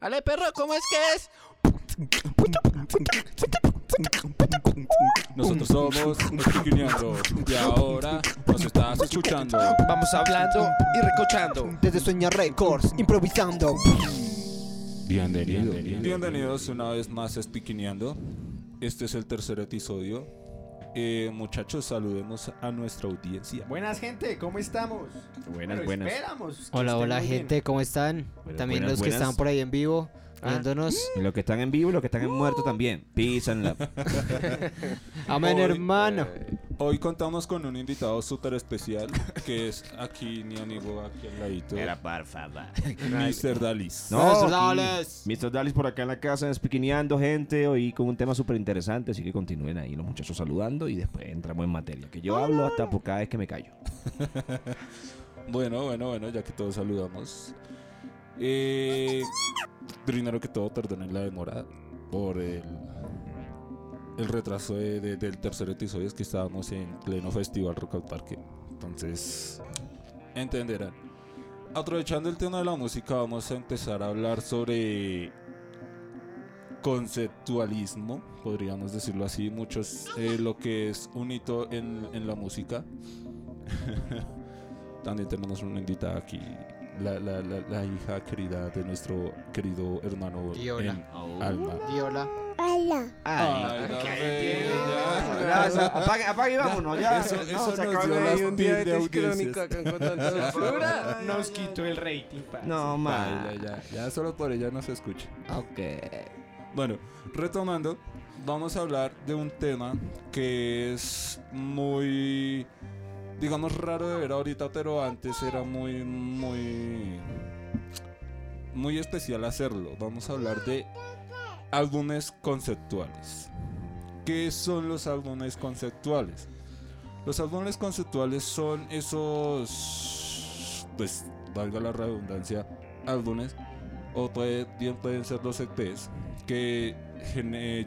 Ale, perro, ¿cómo es que es? Nosotros somos Piquineando y ahora nos estás escuchando. Vamos hablando y recochando. Desde Sueña Records, improvisando. Bienvenidos. Bienvenidos una vez más a Spiquineando. Este es el tercer episodio. Eh, muchachos, saludemos a nuestra audiencia. Buenas gente, ¿cómo estamos? Buenas, buenas. Esperamos. Hola, hola bien. gente, ¿cómo están? Buenas, También buenas, los que buenas. están por ahí en vivo. Viéndonos. Y los que están en vivo y los que están en muerto también. Peace and love. Amén, Hoy, hermano. Hoy contamos con un invitado súper especial que es aquí mi amigo aquí al ladito, por favor. Mr. Dalis. No, aquí, Dallas. Mr. Dallas por acá en la casa, espiquineando gente, hoy con un tema súper interesante, así que continúen ahí los muchachos saludando y después entramos en materia. Que yo hablo hasta por cada vez que me callo. Bueno, bueno, bueno, ya que todos saludamos. Eh, primero que todo, perdonen la demora por el, el retraso de- de- del tercer episodio. Es que estábamos en pleno festival Rock al Parque. Entonces, entenderán. Aprovechando el tema de la música, vamos a empezar a hablar sobre conceptualismo, podríamos decirlo así. Muchos, eh, lo que es un hito en, en la música. También tenemos una invitada aquí, la, la, la, la hija querida de nuestro querido hermano Viola. en alma. Viola. Ay, Ay. Ya, ya, apague, apague y vámonos, ya. Eso, No, eso se nos dio las un día de crónica con tanta. Nos quitó el rating, pa. No, Baila, man. ya, ya solo por ella no se escucha. Ok. Bueno, retomando, vamos a hablar de un tema que es muy, digamos, raro de ver ahorita, pero antes era muy, muy, muy especial hacerlo. Vamos a hablar de álbumes conceptuales. ¿Qué son los álbumes conceptuales? Los álbumes conceptuales son esos, pues, valga la redundancia, álbumes, o pueden ser los EPs, que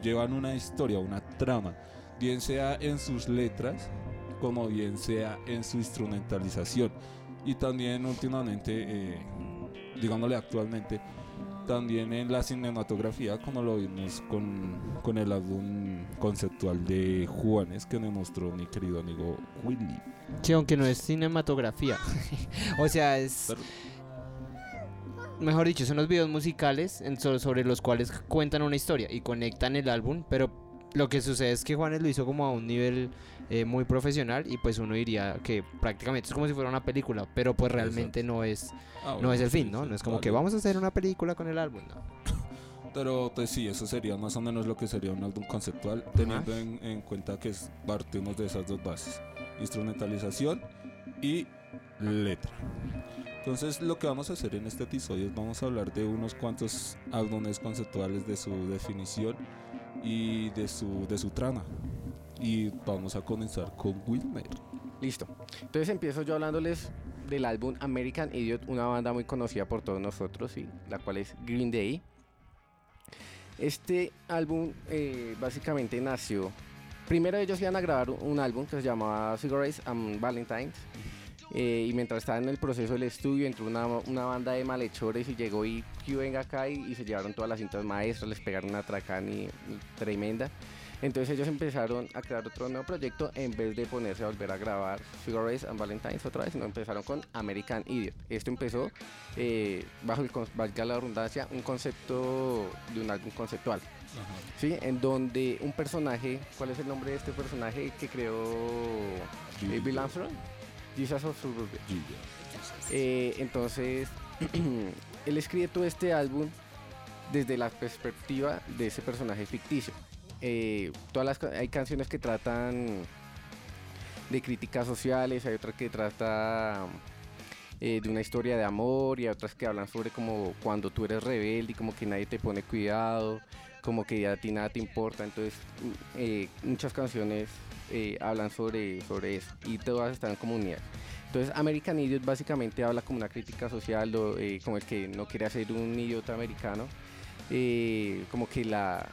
llevan una historia, una trama, bien sea en sus letras como bien sea en su instrumentalización. Y también últimamente, eh, digámosle actualmente, también en la cinematografía, como lo vimos con, con el álbum conceptual de Juanes que me mostró mi querido amigo Willy. Sí, aunque no es cinematografía. o sea, es. Pero- Mejor dicho, son los videos musicales en- so- sobre los cuales cuentan una historia y conectan el álbum, pero lo que sucede es que Juanes lo hizo como a un nivel eh, muy profesional y pues uno diría que prácticamente es como si fuera una película, pero pues realmente no es Ah, no bueno, es el fin, ¿no? No es como que vale. vamos a hacer una película con el álbum, ¿no? Pero pues sí, eso sería más o menos lo que sería un álbum conceptual, teniendo en, en cuenta que es- partimos de esas dos bases, instrumentalización y letra. Entonces lo que vamos a hacer en este episodio es vamos a hablar de unos cuantos álbumes conceptuales de su definición y de su, de su trama. Y vamos a comenzar con Wilmer. Listo. Entonces empiezo yo hablándoles del álbum American Idiot, una banda muy conocida por todos nosotros, y la cual es Green Day. Este álbum eh, básicamente nació. Primero ellos iban a grabar un álbum que se llamaba Cigarettes and Valentines. eh, y mientras estaba en el proceso del estudio, entró una, banda de malhechores y llegó y que venga acá y, y se llevaron todas las cintas maestras, les pegaron una tracán y, y tremenda. Entonces ellos empezaron a crear otro nuevo proyecto en vez de ponerse a volver a grabar Cigarettes and Valentines otra vez, no empezaron con American Idiot. Esto empezó eh, bajo el, valga la redundancia, un concepto de un álbum conceptual. ¿sí? En donde un personaje, ¿cuál es el nombre de este personaje que creó eh, Bill Armstrong? Jesus of Suburbia. Eh, entonces, él escribe todo este álbum desde la perspectiva de ese personaje ficticio. Eh, todas las, hay canciones que tratan de críticas sociales, hay otras que tratan eh, de una historia de amor y hay otras que hablan sobre como cuando tú eres rebelde y como que nadie te pone cuidado, como que a ti nada te importa. Entonces, mm, eh, muchas canciones hablan sobre, sobre eso y todas están como unidas. Entonces, American Idiot básicamente habla como una crítica social, como el que no quiere ser un idiota americano. como que la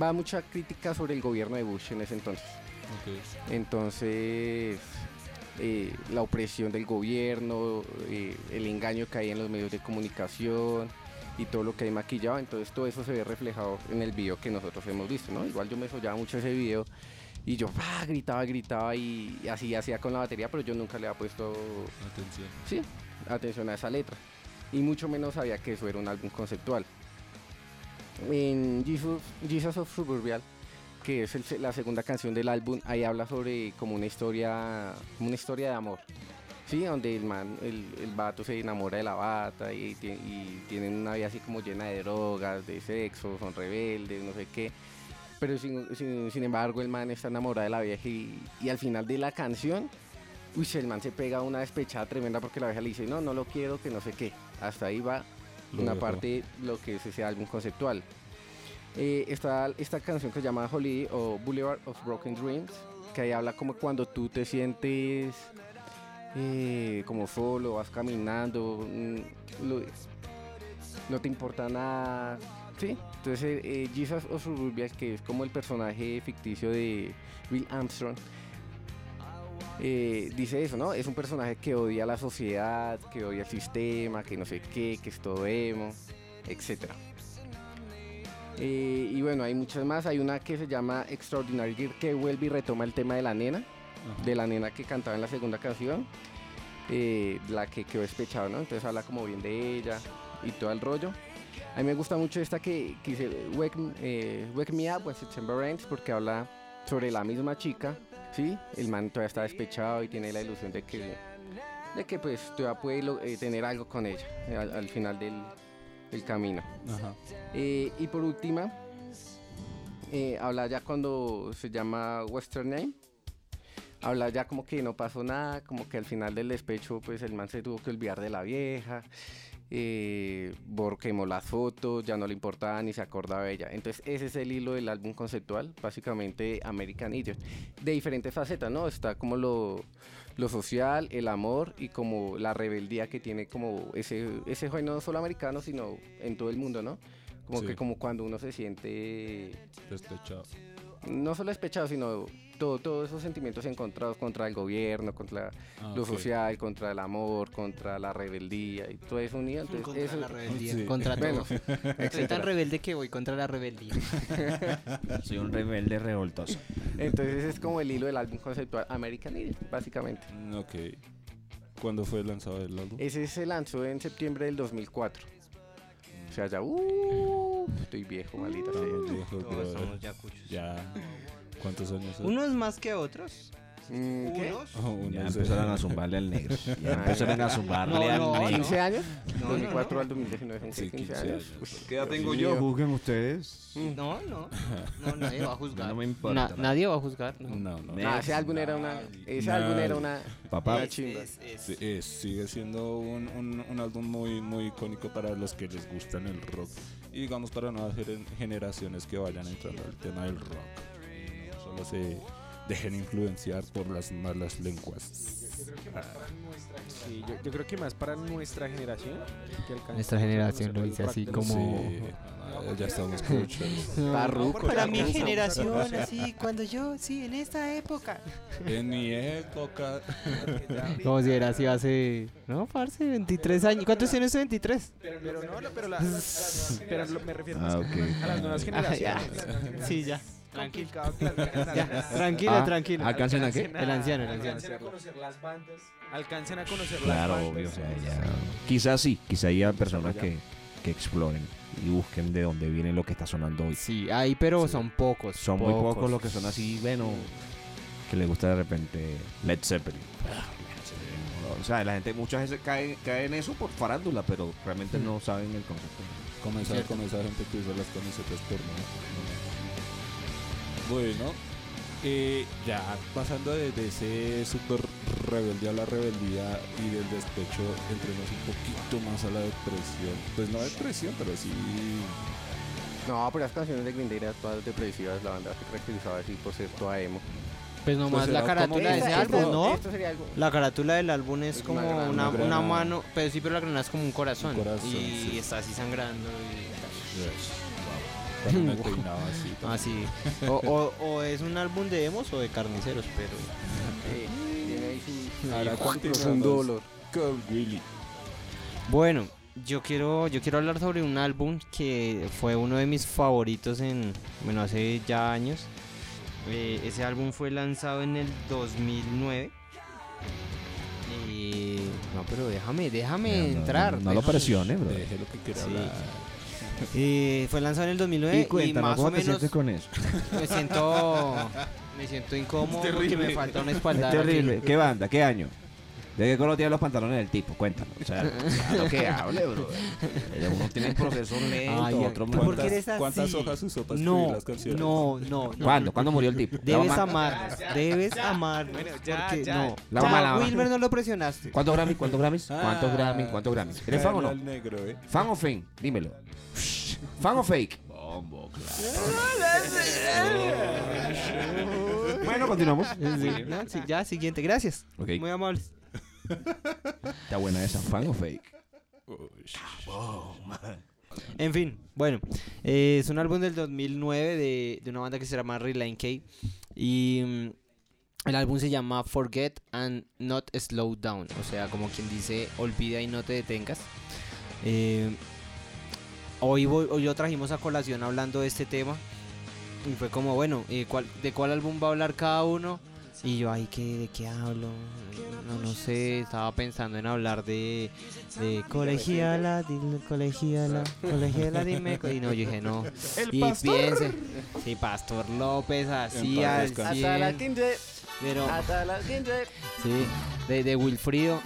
va mucha crítica sobre el gobierno de Bush en ese entonces. Entonces, eh, la opresión del gobierno, eh, el engaño que hay en los medios de comunicación y todo lo que hay maquillado. Entonces todo eso se ve reflejado en el video que nosotros hemos visto, ¿no? Igual yo me soñaba mucho ese video y yo gritaba, gritaba y así hacía con la batería, pero yo nunca le había puesto Atención. sí, atención a esa letra. Y mucho menos sabía que eso era un álbum conceptual. En Jesus, Jesus of Suburbial, que es la segunda canción del álbum, ahí habla sobre como una historia, una historia de amor. Sí, donde el man, el, el vato se enamora de la bata y, ti- y tienen una vida así como llena de drogas, de sexo, son rebeldes, no sé qué. Pero sin, sin- sin embargo el man está enamorado de la vieja y, y al final de la canción Uy, el man se pega una despechada tremenda porque la vieja le dice, no, no lo quiero, que no sé qué. Hasta ahí va una parte lo que es ese álbum conceptual. Eh, está esta canción que se llama Holiday o Boulevard of Broken Dreams, que ahí habla como cuando tú te sientes eh, como solo, vas caminando, mm, lo- no te importa nada. Sí, entonces eh, eh, Jesus Suburbia, que es como el personaje ficticio de Bill Armstrong, eh, dice eso, ¿no? Es un personaje que odia a la sociedad, que odia el sistema, que no sé qué, que es todo emo, etc. Eh, y bueno, hay muchas más. Hay una que se llama Extraordinary Girl que vuelve y retoma el tema de la nena, Ajá. de la nena que cantaba en la segunda canción, eh, la que quedó despechada, ¿no? Entonces habla como bien de ella y todo el rollo. A mí me gusta mucho esta que, que dice Wake, eh, Wake Me Up When September Ends porque habla sobre la misma chica, ¿sí? El man todavía está despechado y tiene la ilusión de que, de que pues todavía puede lo- eh, tener algo con ella eh, al, al final del, del camino. Ajá. Eh, y por última, eh, habla ya cuando se llama Western Name. Habla ya como que no pasó nada, como que al final del despecho pues el man se tuvo que olvidar de la vieja, eh, Bor quemó las fotos, ya no le importaba ni se acordaba de ella. Entonces ese es el hilo del álbum conceptual, básicamente American Idiot. De diferentes facetas, ¿no? Está como lo, lo social, el amor y como la rebeldía que tiene como ese, ese joven no solo americano, sino en todo el mundo, ¿no? Como Sí. que como cuando uno se siente Despechado. no solo despechado, sino todo, todos esos sentimientos encontrados contra el gobierno, contra Ah, lo social, contra el amor, contra la rebeldía y todo eso unido. Entonces, Contra eso, la rebeldía. Sí. Contra Bueno, todo. Soy tan rebelde que voy contra la rebeldía. Soy un rebelde revoltoso. Entonces es como el hilo del álbum conceptual American Idiot, básicamente. Mm, Ok. ¿Cuándo fue lanzado el álbum? Ese se lanzó en septiembre del 2004. O sea, ya, uh, estoy viejo, maldita sea. Todos somos ya cuchos. Ya. ¿Cuántos años? Unos más que otros. Mm, ¿Qué? Unos. Oh, unos Ya empezaron a zumbarle al negro. Ya empezaron a zumbarle No, al no, negro. ¿15 años? No, 2004 no, al 2019 son Sí, 15, 15 años. ¿Qué edad tengo yo? Juzguen ustedes. No, no. No, nadie va a juzgar. No me importa. Na- nadie va a juzgar. No. No, no. Ese álbum era una. Ese álbum era una. Papá, una chimba. Es- es- Sí, es- sigue siendo un, un- un álbum muy, muy icónico para los que les gustan el rock y digamos para nuevas gener- generaciones que vayan entrando al tema del rock. No se dejen influenciar por las malas lenguas. Sí, yo, yo creo que más para nuestra generación. que Nuestra generación lo dice así como- Sí, ah, ya estamos escuchando. Está ruco, Para mi generación, así, cuando yo, sí, en esta época. en mi época. Como si era así hace. No, parce, 23 años. ¿Cuántos usted? 23. Pero, pero no, pero, la, la- la- pero me refiero más Ah, que ok. a las nuevas Ah, generaciones. Sí, ya. Que tranquilo, Ah, tranquilo. ¿Alcancen a qué? El anciano, el anciano. Alcancen a conocer las bandas. Alcancen a conocer Claro, las bandas. obvio. o sea, ya- Quizás sí, quizás haya personas que, que exploren y busquen de dónde viene lo que está sonando hoy. Sí, ahí, pero son pocos. Son muy pocos los que son así, bueno, que les gusta de repente Led Zeppelin. O sea, la gente muchas veces cae, cae en eso por farándula, pero realmente no saben el concepto. Comenzar esa gente que usa las camisetas por Bueno, eh, ya pasando de, de ese super rebeldía a la rebeldía y del despecho, entremos un poquito más a la depresión. Pues no depresión, pero sí. No, pero las canciones de Green Day eran todas depresivas. La banda se caracterizaba así por ser toda emo. Pues nomás Pues la carátula de ese Esta- álbum, esto- ¿no? Esto sería algo. La carátula del álbum es Es como una una, granada. una, Una granada. mano, pero sí, pero la granada es como un corazón. Un corazón, y sí. está así sangrando. Y... Cuando me peinaba así. Así. O, o, o es un álbum de emos o de carniceros, pero. eh, Ahora Profundo dolor. con Willy. Bueno, yo quiero, yo quiero hablar sobre un álbum que fue uno de mis favoritos en, bueno, hace ya años. Eh, ese álbum fue lanzado en el 2009. Y... No, pero déjame, déjame No, no, entrar. No, no lo presione, bro. Deje lo que quiera Sí. hablar. Eh, fue lanzado en el 2009 Y más ¿cómo o te menos sientes con eso? me siento me siento incómodo porque me falta una Es espalda. terrible. ¿Qué banda? ¿Qué año? ¿De qué color tienen los pantalones del tipo? Cuéntanos. O sea, lo que hable, bro. Uno tiene un proceso lento, Ay, otro ¿tú muy- por qué eres así? ¿Cuántas hojas usó para escribir No, las canciones? no, no, no. ¿Cuándo? ¿Cuándo murió el tipo? Debes amarnos, debes amarnos. Bueno, ya, porque ya. no. La Ya, mamá, la. Wilmer no lo presionaste. ¿Cuántos Grammys? ¿Cuántos Grammys? ¿Cuántos Ah, Grammys? ¿Cuántos Grammys? ¿Eres fan o no? Negro, ¿eh? ¿Fan o fake? Dímelo. ¿Fan o fake? Bueno, continuamos. Sí, no, sí, ya, siguiente, gracias. Muy amables. Está buena esa. ¿Fan o fake? En fin, bueno, eh, es un álbum del 2009 de, de una banda que se llama Reline K. Y mm, el álbum se llama Forget and Not Slow Down. O sea, como quien dice, olvida y no te detengas. Eh, hoy, voy- hoy lo trajimos a colación hablando de este tema. Y fue como, bueno, eh, ¿cuál- ¿de cuál álbum va a hablar cada uno? Y yo, ay, ¿qué, ¿de qué hablo? No, no sé, estaba pensando en hablar de, de colegiala, dile colegiala, colegiala, dime. co-". Y no, yo dije, no. y piense, sí, Pastor López, así al. Hasta la 100, quince. pero Hasta la sí, de, de Wilfrido.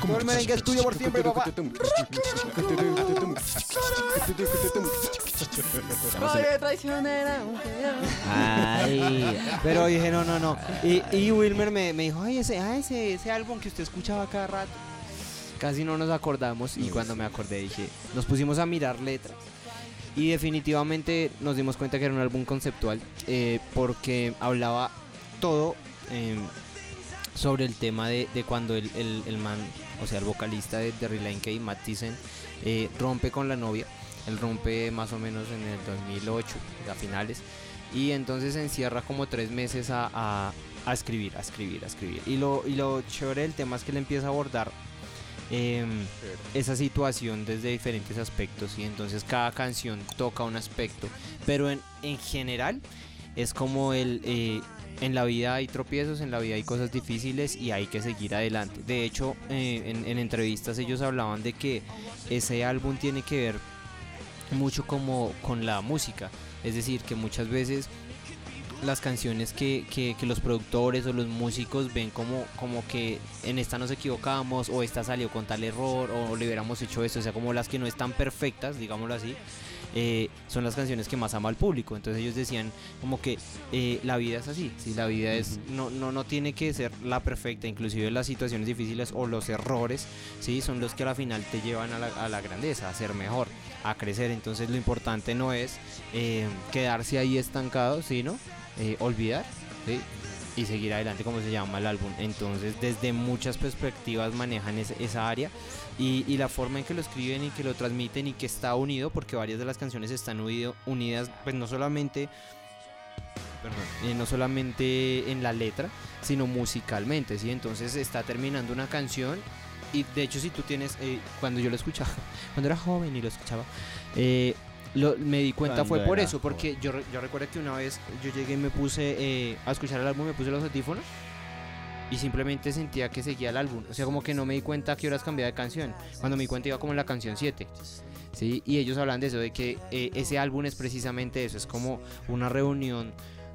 Como el merengue es tuyo por siempre, papá. Oye, traicionera. Ay, pero dije, no, no, no. Y, y Wilmer me, me dijo, ay, ese, ah, ese, ese álbum que usted escuchaba cada rato. Casi no nos acordamos y cuando me acordé dije, nos pusimos a mirar letras. Y definitivamente nos dimos cuenta que era un álbum conceptual eh, porque hablaba todo eh, sobre el tema de, de cuando el, el- el man, o sea, el vocalista de, de Relay K, Matt eh, rompe con la novia. Él rompe más o menos en el 2008, a finales. Y entonces se encierra como tres meses a, a- a escribir, a escribir, a escribir. Y lo, y lo chévere del tema es que él empieza a abordar em, esa situación desde diferentes aspectos. Y entonces cada canción toca un aspecto. Pero en, en general es como el... eh, en la vida hay tropiezos, en la vida hay cosas difíciles y hay que seguir adelante. De hecho, eh, en, en entrevistas ellos hablaban de que ese álbum tiene que ver mucho como con la música. Es decir, que muchas veces las canciones que, que- que los productores o los músicos ven como, como que en esta nos equivocamos o esta salió con tal error o le hubiéramos hecho esto, o sea, como las que no están perfectas, digámoslo así, eh, son las canciones que más ama al público. Entonces ellos decían como que eh, la vida es así, si la vida es no, no, no tiene que ser la perfecta, inclusive las situaciones difíciles o los errores, sí, son los que a la final te llevan a la, a la grandeza, a ser mejor, a crecer. Entonces lo importante no es eh, quedarse ahí estancado, sino eh, olvidar ¿sí? y seguir adelante como se llama el álbum. Entonces desde muchas perspectivas manejan esa área y, y la forma en que lo escriben y que lo transmiten y que está unido, porque varias de las canciones están unido- unidas, pues no solamente... Perdón, eh, no solamente en la letra, sino musicalmente, ¿sí? Entonces está terminando una canción y de hecho si tú tienes, eh, cuando yo lo escuchaba, cuando era joven y lo escuchaba, eh, lo- me di cuenta Cuando fue por eso, porque yo, yo recuerdo que una vez yo llegué y me puse eh, a escuchar el álbum, me puse los audífonos y simplemente sentía que seguía el álbum. O sea, como que no me di cuenta a qué horas cambiaba de canción. Cuando me di cuenta iba como en la canción 7. ¿sí? Y ellos hablan de eso, de que eh, ese álbum es precisamente eso, es como una reunión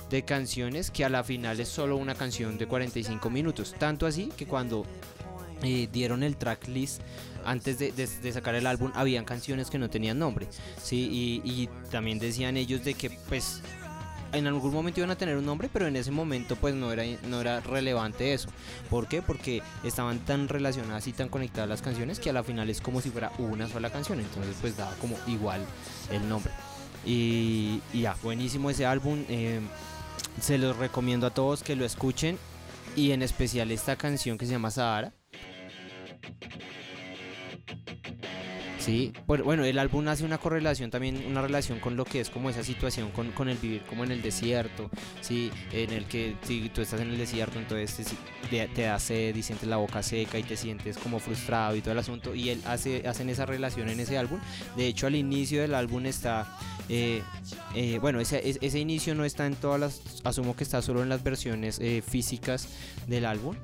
de canciones que a la final es solo una canción de 45 minutos. Tanto así que cuando eh, dieron el tracklist antes de, sacar el álbum habían canciones que no tenían nombre. ¿sí? Y, y también decían ellos de que pues en algún momento iban a tener un nombre, pero en ese momento pues no era, no era relevante eso. ¿Por qué? Porque estaban tan relacionadas y tan conectadas las canciones que a la final es como si fuera una sola canción. Entonces pues daba como igual el nombre. Y, ya, buenísimo ese álbum. eh, se los recomiendo a todos que lo escuchen. Y en especial esta canción que se llama Sahara. Sí, Por- bueno, el álbum hace una correlación también, una relación con lo que es como esa situación con, con el vivir como en el desierto, sí, en el que si tú estás en el desierto, entonces te, te, da sed y sientes la boca seca y te sientes como frustrado y todo el asunto, y él hace, hacen esa relación en ese álbum. De hecho, al inicio del álbum está, eh, eh, bueno, ese, ese- ese inicio no está en todas las, asumo que está solo en las versiones eh, físicas del álbum.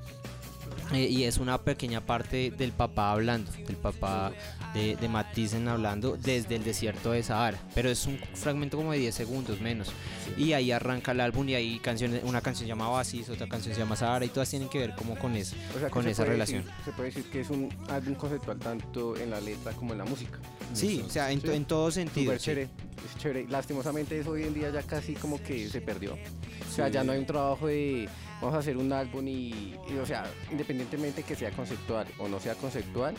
Eh, y es una pequeña parte del papá hablando, del papá de, de Matt Thiessen hablando desde el desierto de Sahara. Pero es un fragmento como de 10 segundos menos. Y ahí arranca el álbum y hay canciones, una canción se llama Oasis, otra canción se llama Sahara y todas tienen que ver como con eso. O sea, con esa relación. decir- se puede decir que es un álbum conceptual tanto en la letra como en la música. Sí, o sea, en, Sí. en todo sentido. Súper sí. chévere, es chévere. Lastimosamente eso hoy en día ya casi como que se perdió. O sea, Sí. ya no hay un trabajo de vamos a hacer un álbum y, y, o sea, independientemente que sea conceptual o no sea conceptual,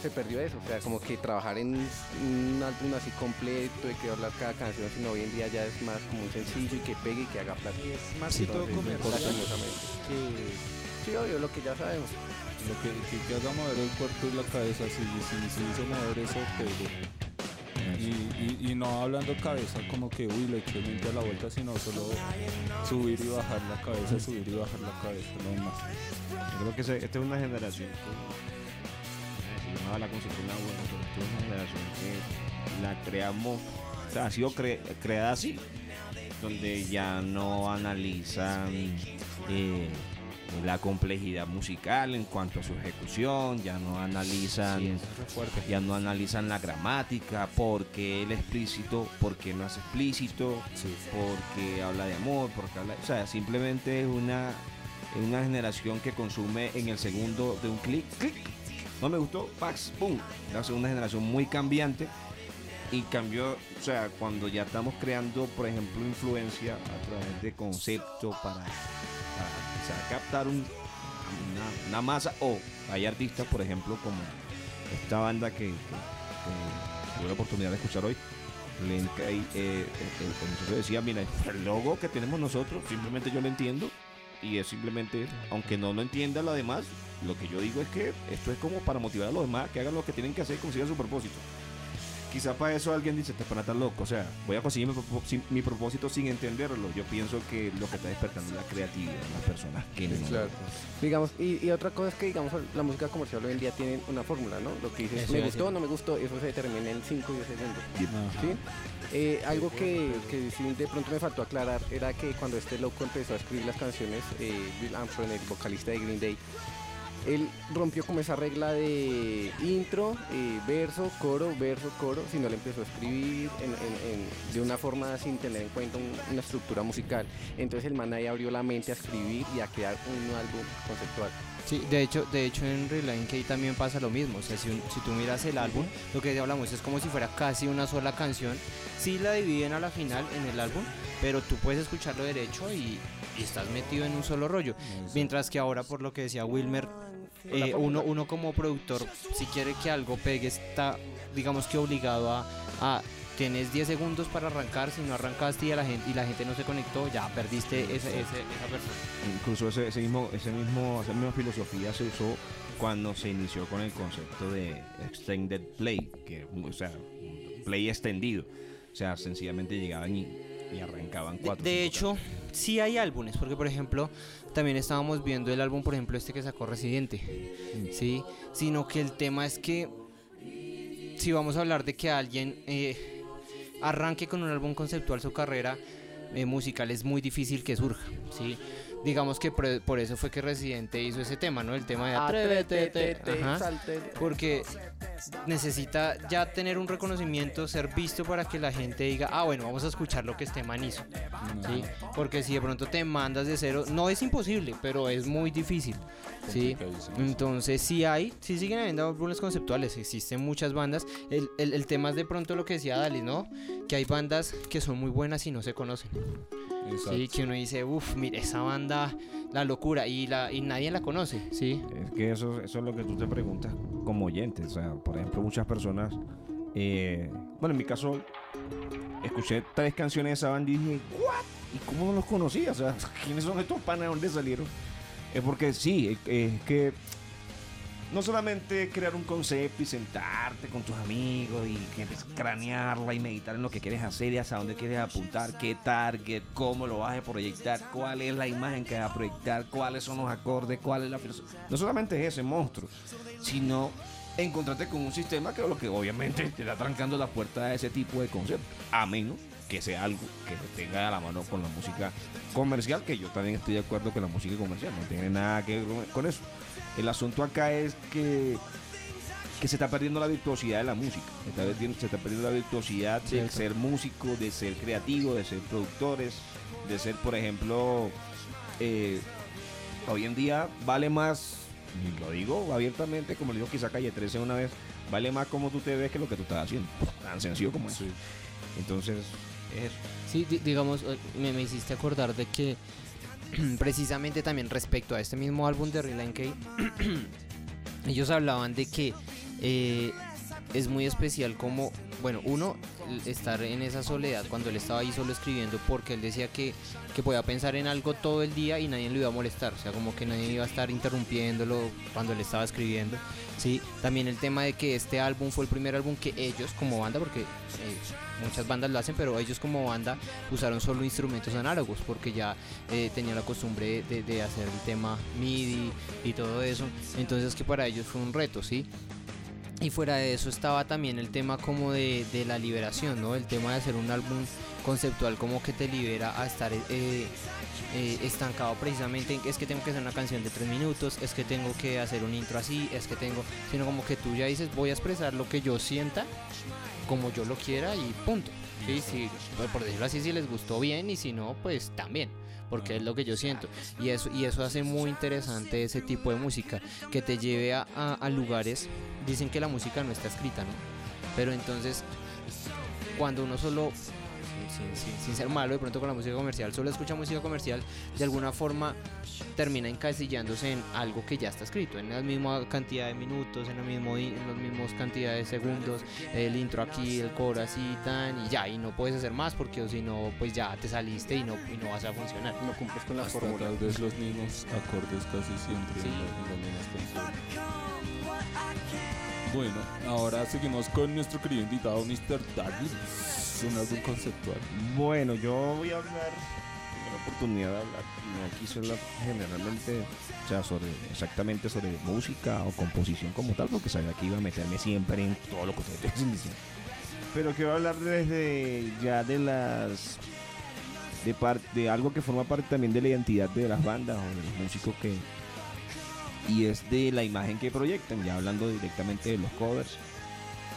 se perdió eso. O sea, como que trabajar en un álbum así completo, de que hablar cada canción, sino hoy en día ya es más como un sencillo y que pegue y que haga plata. Y es más Sí, que todo comercial Sí, obvio, lo que ya sabemos. Lo que, que, que haga mover el cuerpo y la cabeza, si, si, si hizo mover eso, pero... Y, y, no hablando cabeza como que, uy, le eché a la vuelta, sino solo subir y bajar la cabeza, subir y bajar la cabeza, no más. Yo creo que esta es una generación que llamaba la concepción la buena, pero esta es una generación que la creamos, o sea, ha sido cre- creada así, donde ya no analizan eh, la complejidad musical en cuanto a su ejecución, ya no analizan Sí, es ya no analizan la gramática, porque él es explícito, porque no es explícito, porque habla de amor, porque habla, o sea, simplemente es una, es una generación que consume en el segundo de un clic, clic, no me gustó, pax, pum, es una generación muy cambiante y cambió, o sea, cuando ya estamos creando, por ejemplo, influencia a través de conceptos para, para quizá captar un- una, masa o hay artistas, por ejemplo, como esta banda que, tuve la oportunidad de escuchar hoy. Len Kay, eh, eh, el muchacho decía, mira, el logo que tenemos nosotros, simplemente yo lo entiendo y es simplemente, aunque no lo entienda lo demás, lo que yo digo es que esto es como para motivar a los demás que hagan lo que tienen que hacer y consigan su propósito. Quizá para eso alguien dice, te para tan loco, o sea, voy a conseguir mi, mi propósito sin entenderlo. Yo pienso que lo que está despertando es la creatividad de las personas que no- Digamos, y, y otra cosa es que, digamos, la música comercial hoy en día tiene una fórmula, ¿no? Lo que dices, Eso me gustó, decir. no me gustó, eso se determina en 5 o 10 segundos. Ajá. ¿sí? Eh, algo que, que sí de pronto me faltó aclarar era que cuando este loco empezó a escribir las canciones, eh, Bill Armstrong, el vocalista de Green Day, él rompió como esa regla de intro, eh, verso, coro, verso, coro, sino él empezó a escribir en- en- en- de una forma sin tener en cuenta un- una estructura musical. Entonces el man ahí abrió la mente a escribir y a crear un álbum conceptual. Sí, de hecho, de hecho en Reline K también pasa lo mismo. O sea, si, un- si tú miras el álbum, lo que hablamos es como si fuera casi una sola canción. Sí la dividen a la final en el álbum, pero tú puedes escucharlo derecho y, y estás metido en un solo rollo. Mientras que ahora, por lo que decía Wilmer, eh, uno, uno como productor, si quiere que algo pegue, está, digamos que obligado a, a tienes 10 segundos para arrancar, si no arrancaste y, a la gente, y la gente no se conectó, ya perdiste esa persona. Incluso ese, ese mismo, ese mismo, esa misma filosofía se usó cuando se inició con el concepto de extended play, que o sea, play extendido. O sea, sencillamente llegaban y, y arrancaban De, cuatro. de hecho, sí hay álbumes, porque por ejemplo, también estábamos viendo el álbum, por ejemplo, este que sacó Residente, ¿sí? Sino que el tema es que, si vamos a hablar de que alguien eh, arranque con un álbum conceptual su carrera eh, musical, es muy difícil que surja, ¿sí? Digamos que por, por eso fue que Residente hizo ese tema, ¿no? El tema de Atrévete. Porque necesita ya tener un reconocimiento, ser visto para que la gente diga, ah, bueno, vamos a escuchar lo que este man hizo. ¿sí? Porque si de pronto te mandas de cero, no es imposible, pero es muy difícil. ¿sí? Entonces sí hay, sí siguen habiendo álbumes conceptuales, existen muchas bandas. El, el- el tema es de pronto lo que decía Dali, ¿no? Que hay bandas que son muy buenas y no se conocen. Exacto. Sí, que uno dice, uff, mire, esa banda, la locura, y, la, y nadie la conoce, ¿sí? Es que eso, eso es lo que tú te preguntas como oyente. O sea, por ejemplo, muchas personas. eh, bueno, en mi caso, escuché tres canciones de esa banda y dije, ¿what? ¿Y cómo no los conocía? O sea, ¿quiénes son estos panas? ¿De dónde salieron? Es porque sí, es que no solamente crear un concepto y sentarte con tus amigos y que cranearla y meditar en lo que quieres hacer y hacia dónde quieres apuntar, qué target, cómo lo vas a proyectar, cuál es la imagen que vas a proyectar, cuáles son los acordes, cuál es la filosofía. No solamente es ese monstruo, sino encontrarte con un sistema que lo que obviamente te está trancando la puerta a ese tipo de conceptos, a menos que sea algo que tenga a la mano con la música comercial, que yo también estoy de acuerdo con la música comercial, no tiene nada que ver con eso. El asunto acá es que, que se está perdiendo la virtuosidad de la música, se está perdiendo, se está perdiendo la virtuosidad de Cierto. ser músico, de ser creativo, de ser productores, de ser, por ejemplo, eh, hoy en día vale más, y lo digo abiertamente, como le digo quizá Calle 13 una vez, vale más como tú te ves que lo que tú estás haciendo. Tan sencillo como eso. Entonces, es eso. Sí, di- digamos, eh, me, me hiciste acordar de que precisamente también respecto a este mismo álbum de Relay K, ellos hablaban de que eh, es muy especial como, bueno, uno, estar en esa soledad cuando él estaba ahí solo escribiendo, porque él decía que, que podía pensar en algo todo el día y nadie lo iba a molestar, o sea, como que nadie iba a estar interrumpiéndolo cuando él estaba escribiendo. Sí, también el tema de que este álbum fue el primer álbum que ellos como banda, porque eh, muchas bandas lo hacen, pero ellos como banda usaron solo instrumentos análogos porque ya eh, tenían la costumbre de, de hacer el tema MIDI y todo eso. Entonces que para ellos fue un reto, ¿sí? Y fuera de eso estaba también el tema como de, de la liberación, ¿no? El tema de hacer un álbum conceptual como que te libera a estar eh, eh, estancado precisamente es que tengo que hacer una canción de tres minutos, es que tengo que hacer un intro así, es que tengo, sino como que tú ya dices voy a expresar lo que yo sienta como yo lo quiera y punto. Sí, sí, por decirlo así, si les gustó bien y si no, pues también, porque es lo que yo siento. Y eso, y eso hace muy interesante ese tipo de música, que te lleve a, a- a lugares, dicen que la música no está escrita, ¿no? Pero entonces, cuando uno solo, sin, sin- sin ser malo de pronto con la música comercial, solo escucha música comercial, de alguna forma termina encasillándose en algo que ya está escrito, en la misma cantidad de minutos, en, el mismo, en los mismos cantidad de segundos, el intro aquí, el coro así, tan, y ya, y no puedes hacer más porque o si no, pues ya te saliste y no, y no vas a funcionar. No cumples con la Hasta fórmula. tal vez los mismos acordes casi siempre en Sí. la- en las mismas canciones. Bueno, ahora seguimos con nuestro querido invitado Mr. Douglas, un álbum conceptual. Bueno, yo voy a hablar, tengo la oportunidad de hablar, no quise hablar generalmente, o sobre, exactamente sobre música o composición como tal, porque sabía que iba a meterme siempre en todo lo que ustedes diciendo. Pero quiero hablar desde ya de las, de, par- de algo que forma parte también de la identidad de las bandas o de los músicos que, y es de la imagen que proyectan, ya hablando directamente de los covers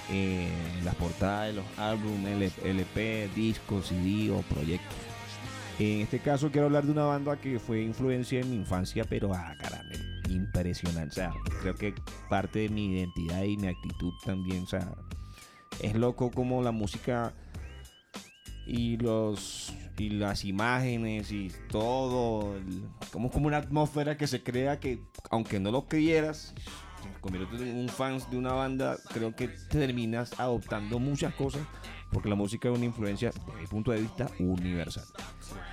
eh, las portadas de los álbumes, LP, discos, CD o proyectos. En este caso quiero hablar de una banda que fue influencia en mi infancia, pero a caramba, impresionante. Creo que parte de mi identidad y mi actitud también, es loco como la música y los y las imágenes y todo, el- como como una atmósfera que se crea que aunque no lo creyeras, te conviertes en un fan de una banda, creo que terminas adoptando muchas cosas porque la música es una influencia, desde mi punto de vista, universal.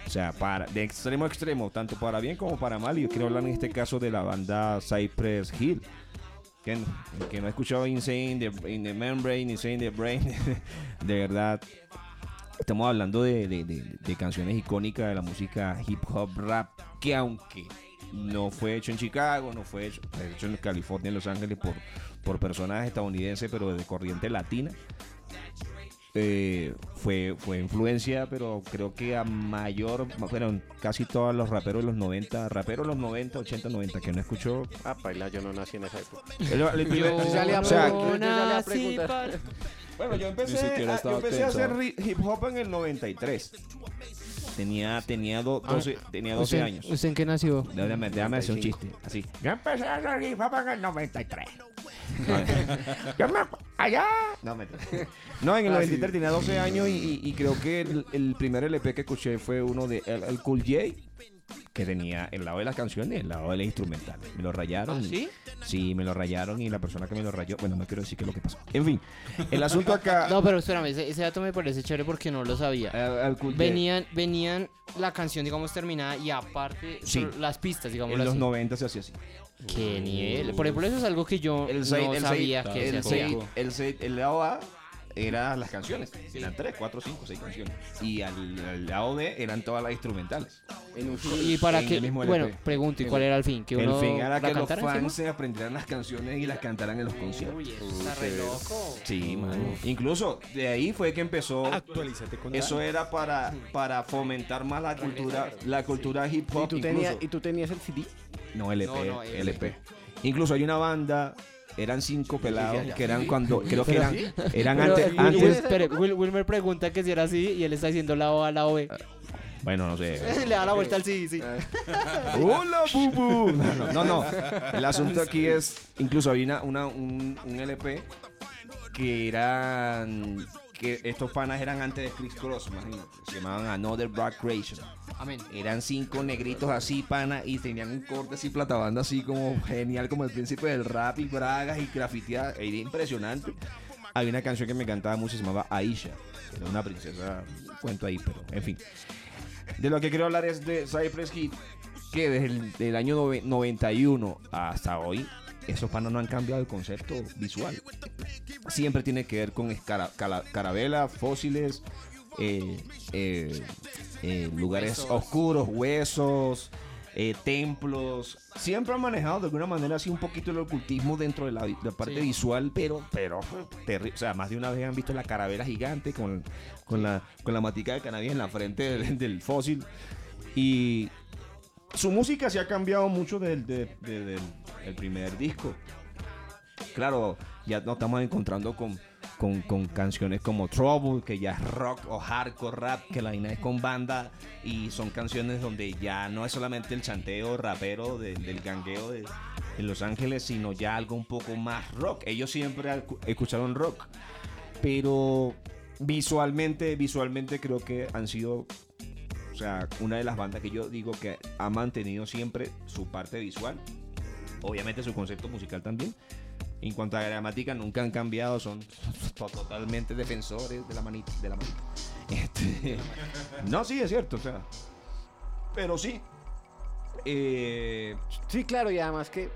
O sea, para, de extremo a extremo, tanto para bien como para mal. Y yo quiero hablar en este caso de la banda Cypress Hill. Que, que no ha escuchado Insane the, in the Membrane, Insane the Brain, de verdad, estamos hablando de, de- de- de canciones icónicas de la música hip hop rap, que aunque no fue hecho en Chicago, no fue hecho, fue hecho en California, en Los Ángeles, por, por personas estadounidenses, pero de corriente latina. eh, fue, fue influencia, pero creo que a mayor, bueno, casi todos los raperos de los 90, raperos de los 90, 80, 90, que no escuchó. Ah, paila, yo no nací en esa época. el- el primer- Yo ya le o sea, yo ya Bueno, yo empecé, a, yo empecé a hacer hip hop en el 93. Tenía, tenía, do- 12, tenía 12 ¿Usted, años. ¿Usted en qué nació? Déjame, déjame hacer un 95. chiste. Así. Yo empecé a hip hop en el 93. Yo me allá. No, mentira. No, en el Ah, 93 sí. tenía 12 años y, y- y creo que el, el primer LP que escuché fue uno de El, el Cool J. Que tenía el lado de las canciones y el lado de la instrumental. Me lo rayaron. ¿Ah, sí? Sí, me lo rayaron y la persona que me lo rayó, bueno, no quiero decir qué es lo que pasó. En fin, el asunto acá. No, pero espérame, ese, ese dato me parece chévere porque no lo sabía. Venían, venían la canción, digamos, terminada y aparte Sí. las pistas, digamos en los así. 90 se hacía así. Qué nivel. Por ejemplo, eso es algo que yo El no el sabía side- que el se hacía. el el lado A eran las canciones. Eran 3, 4, 5, 6 canciones. Y al, al lado B eran todas las instrumentales. En un Y para en que, el mismo bueno, LP. pregunto, ¿y cuál era el fin? Que uno el fin era que los encima? fans se aprendieran las canciones y las cantaran en los conciertos. Uy, eso está re loco. Sí, mano. Incluso de ahí fue que empezó. Actualízate con Eso Dani. era para, para fomentar más la cultura, la cultura hip ¿Y hop. tú, tenías, incluso- ¿Y tú tenías el CD? No, LP, No, no, LP. Incluso hay una banda, eran cinco pelados, que eran cuando, creo que eran, eran antes, Wilmer pregunta que si era así y él está diciendo lado A, lado B. bueno, no sé. Le da la vuelta al sí, sí. ¡Hola, bubu! No, no, no, no. El asunto aquí es, incluso había una, una- un, un LP que eran, que estos panas eran antes de Chris Cross, imagínate. Se llamaban Another Black Creation. Amén. Eran cinco negritos así, pana, y tenían un corte así, platabanda así como genial, como el príncipe del rap y bragas y grafiteadas. Era impresionante. Había una canción que me encantaba mucho, se llamaba Aisha. Era una princesa, cuento ahí, pero en fin. De lo que quiero hablar es de Cypress Hill, que desde el del año nove- 91 hasta hoy, esos panos no han cambiado el concepto visual. Siempre tiene que ver con escara- cala- carabela, fósiles, eh, eh, eh, lugares Huesos. oscuros, huesos, templos. Siempre han manejado de alguna manera así un poquito el ocultismo dentro de la, parte Sí. visual, pero, pero terri- O sea, más de una vez han visto la carabela gigante con, con la, con la matica de cannabis en la frente del, del fósil. Y su música se ha cambiado mucho del, de- de- del el primer disco. Claro, ya nos estamos encontrando con, con, canciones como Trouble, que ya es rock o hardcore rap, que la vaina es con banda y son canciones donde ya no es solamente el chanteo rapero de- del gangueo de, de Los Ángeles, sino ya algo un poco más rock. Ellos siempre escucharon rock, pero visualmente, visualmente creo que han sido sea, una de las bandas que yo digo que ha mantenido siempre su parte visual, obviamente su concepto musical también. En cuanto a gramática, nunca han cambiado, son to- totalmente defensores de la manita. De la manita. Este, no, sí, es cierto, o sea. Pero sí. Eh, Sí, claro, y además que,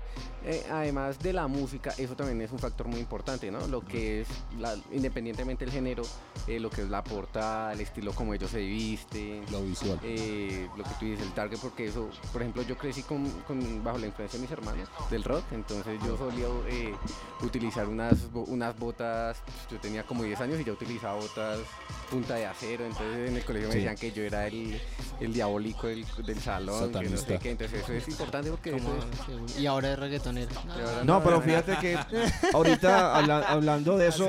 eh, además de la música, eso también es un factor muy importante, ¿no? Lo que es, la- independientemente del género, eh, lo que es la portada, el estilo como ellos se visten, Lo visual. eh, lo que tú dices, el target, porque eso, por ejemplo, yo crecí con, con- bajo la influencia de mis hermanos del rock, entonces yo solía eh, utilizar unas, unas botas, yo tenía como 10 años y ya utilizaba botas punta de acero, entonces en el colegio me decían que yo era el, el diabólico del, del salón, que no sé qué, eso es importante porque eso es- Y ahora es reggaetonero. no, pero fíjate que ahorita habla- hablando de eso,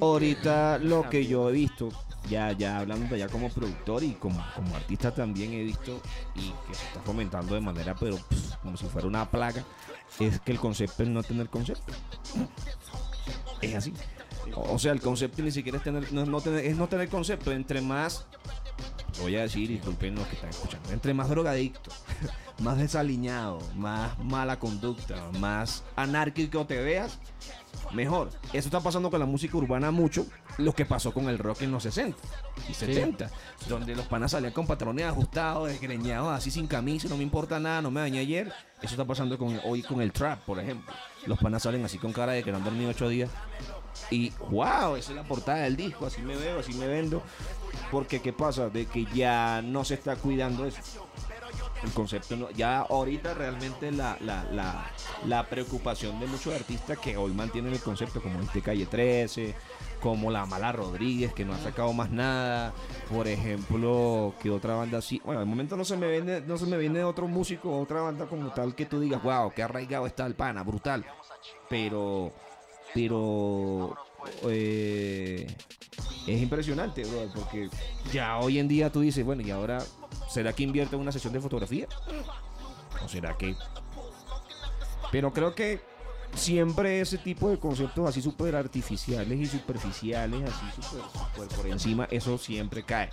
ahorita lo que yo he visto, ya, ya hablando ya como productor y como, como artista también he visto y que se está fomentando de manera, pero pf, como si fuera una plaga, es que el concepto es no tener concepto. Es así. O o sea, el concepto ni siquiera es tener, no, no tener, es no tener concepto. Entre más, voy a decir, disculpen los que están escuchando, entre más drogadicto, más desaliñado, más mala conducta, más anárquico te veas, mejor. Eso está pasando con la música urbana mucho, lo que pasó con el rock en los 60 y 70, donde los panas salían con patrones ajustados, desgreñados, así sin camisa, no me importa nada, no me dañé ayer. Eso está pasando con, hoy con el trap, por ejemplo. Los panas salen así con cara de que no han dormido ocho días. Y wow, esa es la portada del disco, así me veo, así me vendo. Porque ¿qué pasa? De que ya no se está cuidando eso. El concepto, no- ya ahorita realmente la, la, la, la preocupación de muchos artistas que hoy mantienen el concepto, como este Calle 13, como La Mala Rodríguez, que no ha sacado más nada. Por ejemplo, que otra banda así. Bueno, de momento no se me viene, no se me viene otro músico, otra banda como tal que tú digas, wow, qué arraigado está el pana, brutal. Pero, pero eh, es impresionante, brother, porque ya hoy en día tú dices, bueno, y ahora, ¿será que invierte en una sesión de fotografía? ¿O será que...? Pero creo que siempre ese tipo de conceptos así súper artificiales y superficiales, así súper por encima, eso siempre cae.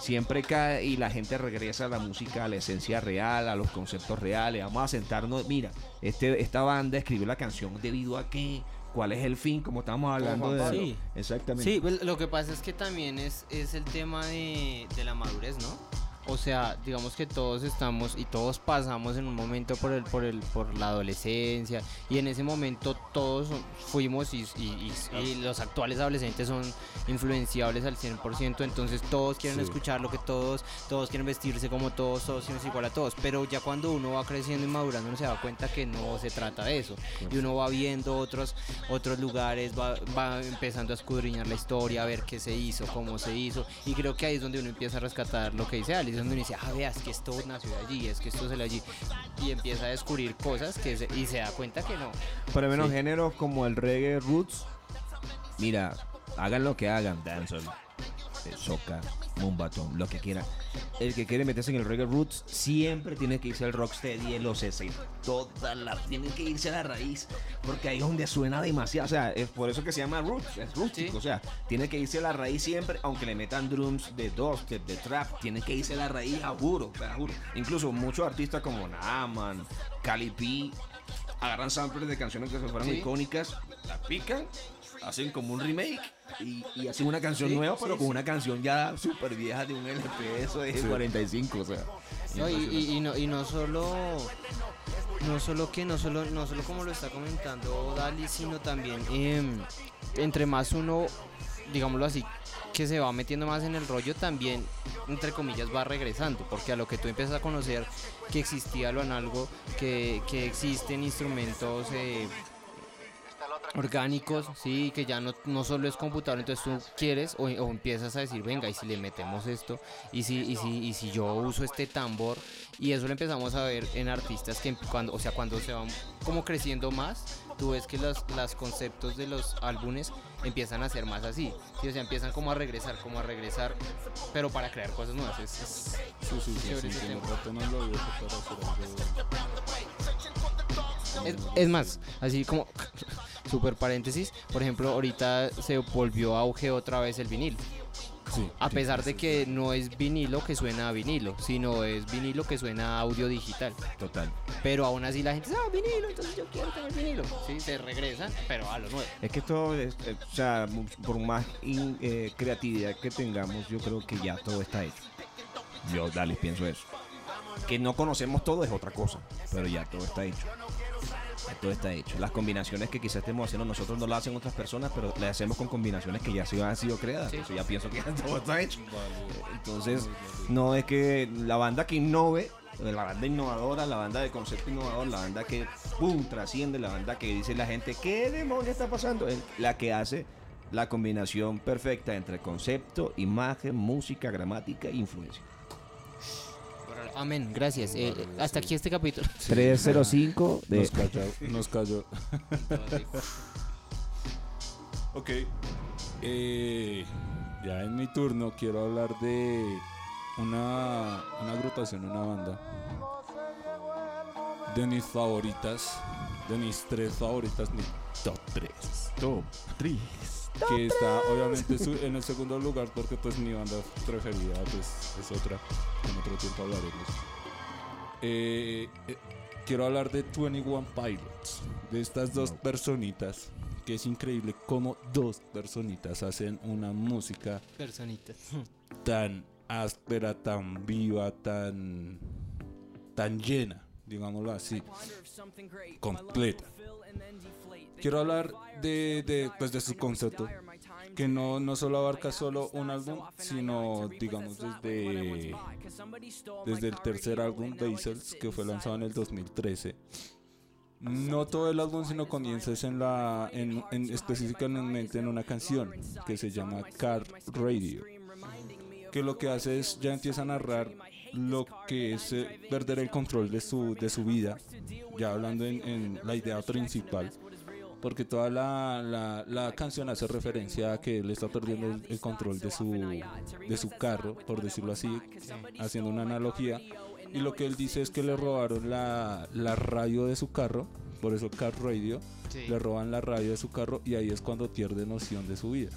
Siempre cae y la gente regresa a la música, a la esencia real, a los conceptos reales. Vamos a sentarnos, mira, este, esta banda escribió la canción debido a qué, cuál es el fin, como estábamos hablando de... Pablo. Exactamente. Sí, pues, lo que pasa es que también es, es el tema de, de la madurez, ¿no? O sea, digamos que todos estamos y todos pasamos en un momento por el, por el, por la adolescencia y en ese momento todos fuimos y, y- y- y los actuales adolescentes son influenciables al 100%, entonces todos quieren Sí. escuchar lo que todos, todos quieren vestirse como todos, todos quieren ser igual a todos, pero ya cuando uno va creciendo y madurando uno se da cuenta que no se trata de eso. Y uno va viendo otros, otros lugares, va, va empezando a escudriñar la historia, a ver qué se hizo, cómo se hizo y creo que ahí es donde uno empieza a rescatar lo que dice Alice, es donde uno dice, ah, vea, es que esto nació de allí, es que esto salió allí y empieza a descubrir cosas que se- y se da cuenta que no. Por lo menos Sí. géneros como el reggae roots. Mira, hagan lo que hagan, dancehall, soca, mumbatón, lo que quieran. El que quiere meterse en el reggae roots siempre tiene que irse al rocksteady, el OCC. Toda la, tienen que irse a la raíz, porque ahí es donde suena demasiado. O sea, es por eso que se llama roots, es rústico. Sí. O sea, tiene que irse a la raíz siempre, aunque le metan drums de dubstep, de trap, tiene que irse a la raíz, a juro, a juro. Incluso muchos artistas como Naman, Cali P, agarran samplers de canciones que se fueron Sí. icónicas, las pican, hacen como un remake y, y hacen una canción Sí, nueva, sí, pero con una canción ya súper vieja de un LP, eso de 45, o sea. No, y, y- y no, y no solo no solo que no solo no solo como lo está comentando Dali sino también em, entre más uno digámoslo así que se va metiendo más en el rollo también entre comillas va regresando porque a lo que tú empiezas a conocer que existía lo análogo que, que existen instrumentos eh, orgánicos, sí, que ya no, no solo es computador, entonces tú quieres o, o empiezas a decir, venga, y si le metemos esto, y si, y si, y si yo uso este tambor, y eso lo empezamos a ver en artistas que cuando, o sea, cuando se van como creciendo más, tú ves que los, los conceptos de los álbumes empiezan a ser más así, ¿sí? o sea, empiezan como a regresar, como a regresar, pero para crear cosas nuevas, es- es, Sí, sí, sí, sí, algo. Es, es más, así como super paréntesis, por ejemplo, ahorita se volvió auge otra vez el vinilo. Sí, A pesar de que no es vinilo que suena a vinilo, sino es vinilo que suena a audio digital. Total. Pero aún así la gente dice, ah, vinilo, entonces yo quiero tener vinilo. Sí, se regresan, pero a lo nuevo. Es que esto, es, eh, o sea, por más in- eh, creatividad que tengamos, yo creo que ya todo está hecho. Yo, dale, pienso eso. Que no conocemos todo es otra cosa, pero ya todo está hecho. Todo está hecho. Las combinaciones que quizás estemos haciendo nosotros no las hacen otras personas, pero las hacemos con combinaciones que ya se han sido creadas. Sí. Eso ya pienso que ya todo está hecho. Entonces, no es que la banda que innove, la banda innovadora, la banda de concepto innovador, la banda que ¡pum! trasciende, la banda que dice la gente, ¿qué demonios está pasando? Es la que hace la combinación perfecta entre concepto, imagen, música, gramática e influencia. Amén, gracias. Eh, hasta aquí este capítulo. 305 de... Nos cayó, nos cayó. Ok. Eh, ya en mi turno quiero hablar de una, una agrupación, una banda. De mis favoritas. De mis tres favoritas, mi top 3. Top 3. Que está obviamente en el segundo lugar porque pues mi banda preferida pues, es otra. En otro tiempo hablaremos. Eh, eh, quiero hablar de 21 Pilots. De estas dos personitas. Que es increíble cómo dos personitas hacen una música Personitas. tan áspera, tan viva, tan, tan llena, digámoslo así, completa. Quiero hablar de, de, pues, de su concepto, que no, no solo abarca solo un álbum, sino, digamos, desde, desde el tercer álbum, Basels, que fue lanzado en el 2013. No todo el álbum, sino comienza es en la, en, en- específicamente en una canción que se llama Car Radio que lo que hace es ya empieza a narrar lo que es eh, perder el control de su, de su vida, ya hablando en la idea principal, porque toda la, la, la canción hace referencia a que él está perdiendo el, el control de su, de su carro, por decirlo así, haciendo una analogía, y lo que él dice es que le robaron la, la radio de su carro, por eso Car Radio, le roban la radio de su carro y ahí es cuando pierde noción de su vida.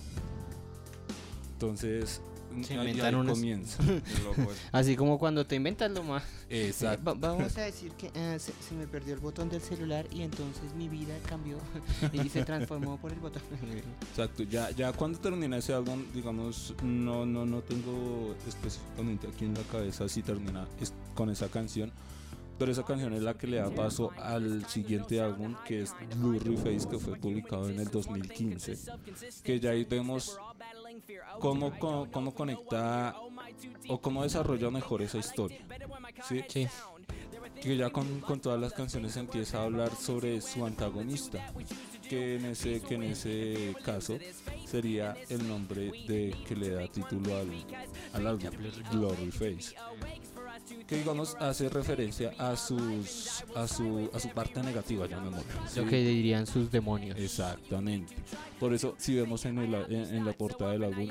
Entonces, Se inventan unos- comienza. Así como cuando te inventas lo más. Exacto. vamos a decir que eh, se, se me perdió el botón del celular y entonces mi vida cambió y se transformó por el botón. Exacto, ya, ya cuando termina ese álbum, digamos, no, no, no tengo específicamente aquí en la cabeza si termina es- con esa canción, pero esa canción es la que le da paso al siguiente álbum que es Blue Face que fue publicado en el 2015, que ya ahí vemos cómo, cómo, cómo conecta o cómo desarrolla mejor esa historia. ¿sí? Sí. que ya con, con todas las canciones empieza a hablar sobre su antagonista, que en ese, que en ese caso sería el nombre de que le da título al, al álbum, Glory Face. Que digamos hace referencia a sus a su a su parte negativa, llamémoslo. Lo ¿sí? que dirían sus demonios. Exactamente. Por eso, si vemos en, el, en, en la portada del álbum,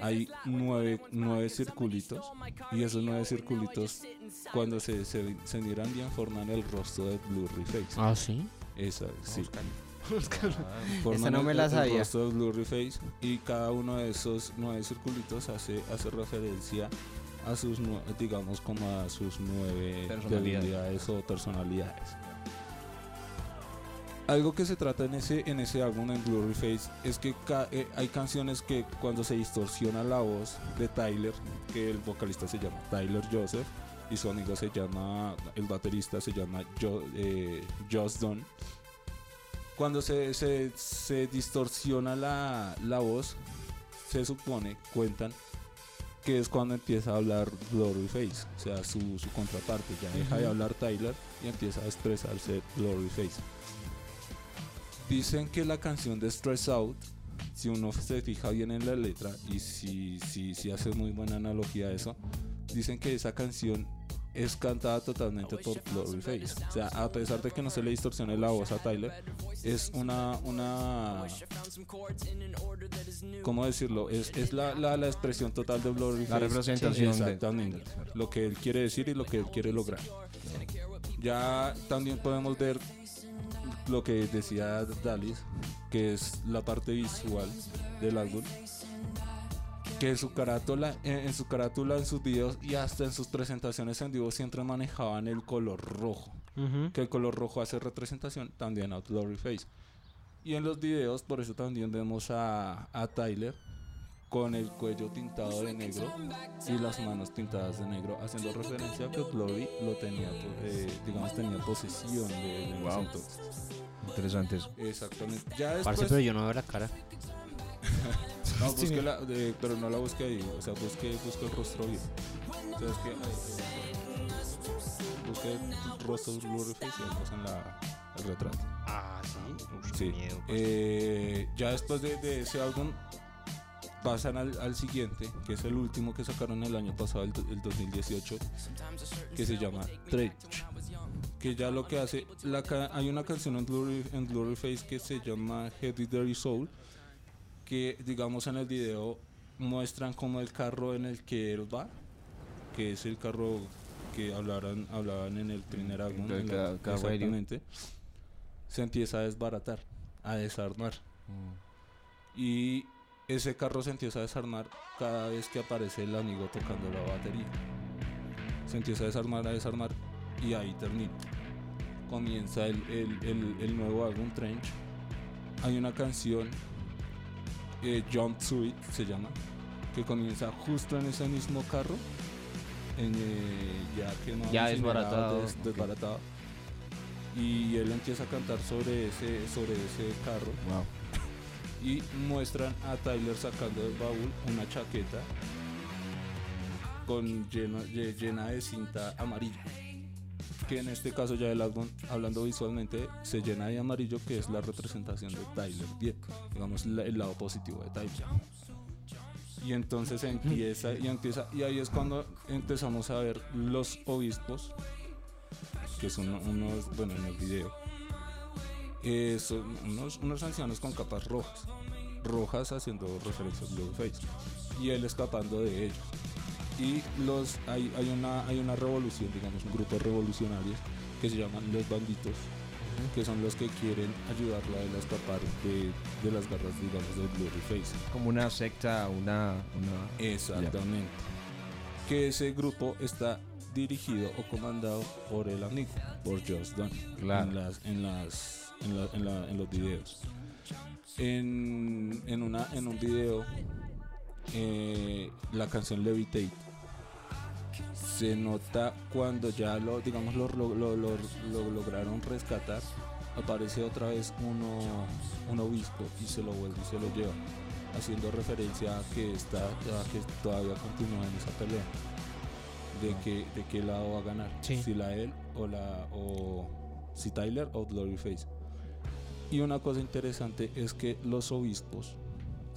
hay nueve, nueve circulitos. Y esos nueve circulitos, cuando se, se, se miran bien, forman el rostro de Blue Face. Ah, sí. Esa, sí. Esa Forman no me el- la el sabía. rostro de Blue Face. Y cada uno de esos nueve circulitos hace, hace referencia a sus, nue- digamos, como a sus nueve Personalidades. o personalidades. Algo que se trata en ese, en ese álbum, en Glory Face, es que ca- eh, hay canciones que cuando se distorsiona la voz de Tyler, que el vocalista se llama Tyler Joseph, y su amigo se llama, el baterista se llama Jo- eh, Dunn, cuando se, se, se distorsiona la, la voz, se supone, cuentan, que es cuando empieza a hablar Glory Face, o sea, su, su contraparte, ya deja de hablar Tyler y empieza a expresarse Glory Face. Dicen que la canción de Stress Out, si uno se fija bien en la letra y si, si, si hace muy buena analogía a eso, dicen que esa canción es cantada totalmente por Glory Face. O sea, a pesar de que no se le distorsione la voz a Tyler, es una, una ¿cómo decirlo? Es, es la, la, la expresión total de Glory La representación de- Exactamente. Lo que él quiere decir y lo que él quiere lograr. Ya también podemos ver lo que decía Dalis, que es la parte visual del álbum. Que en su carátula, en, en su carátula, en sus videos y hasta en sus presentaciones en vivo siempre manejaban el color rojo. Que el color rojo hace representación también a Glory Face. Y en los videos, por eso también vemos a, a Tyler con el cuello tintado de negro y las manos tintadas de negro, haciendo referencia a que Glory lo tenía, eh, digamos, tenía posesión de, en ese Wow. entonces. Interesante eso. Exactamente. Ya después, Parce, pero yo no veo la cara. no, busque la- de- pero no la busque ahí, o sea, busque, busque el rostro bien. O sea, es que, ahí, busque el rostro y después en la, el retrato. Ah, sí. Sí. Eh, ya después de, de ese álbum pasan al, al siguiente, que es el último que sacaron el año pasado, el, do- el 2018, que se llama Trench. Que ya lo que hace, la hay una canción en Glory, en Glory Face que se llama Heavy Dirty Soul, que digamos en el video muestran como el carro en el que él va, que es el carro que hablaran, hablaban en el Ca- Radio. exactamente, se empieza a desbaratar, a desarmar. Mm. Y ese carro se empieza a desarmar cada vez que aparece el amigo tocando la batería. Se empieza a desarmar, a desarmar y ahí termina. Comienza el, el- el- el nuevo álbum Trench. Hay una canción, eh, Jump to It se llama, que comienza justo en ese mismo carro. en, eh, ya que no Ya desbaratado, des-. Y él empieza a cantar sobre ese, sobre ese carro Wow. y muestran a Tyler sacando del baúl una chaqueta con llena, lle- llena de cinta amarilla que en este caso ya el álbum hablando visualmente se llena de amarillo que es la representación de Tyler bien digamos el lado positivo de Tyler y entonces empieza y empieza y ahí es cuando empezamos a ver los obispos que son unos bueno en el video eh, son unos, unos ancianos con capas rojas, rojas haciendo referencia a Blueface, y él escapando de ellos. Y los hay, hay, una, hay una revolución, digamos, un grupo de revolucionarios que se llaman los banditos que son los que quieren ayudarla a escapar de, de las garras, digamos, del Blurry Face. Como una secta, una... una... Exactamente. Que ese grupo está dirigido o comandado por el amigo, por Josh Dunn, Claro. en, las, en, las, en, la- en la- en los videos. En, en, una, en un video, eh, la canción Levitate se nota cuando ya lo, digamos, lo, lo- lo- lo- lo lograron rescatar, aparece otra vez uno, un obispo y se lo vuelve y se lo lleva, haciendo referencia a que está, a que todavía continúa en esa pelea. De que, de qué lado va a ganar, Sí. si la él o la o si Tyler o Gloryface. Y una cosa interesante es que los obispos,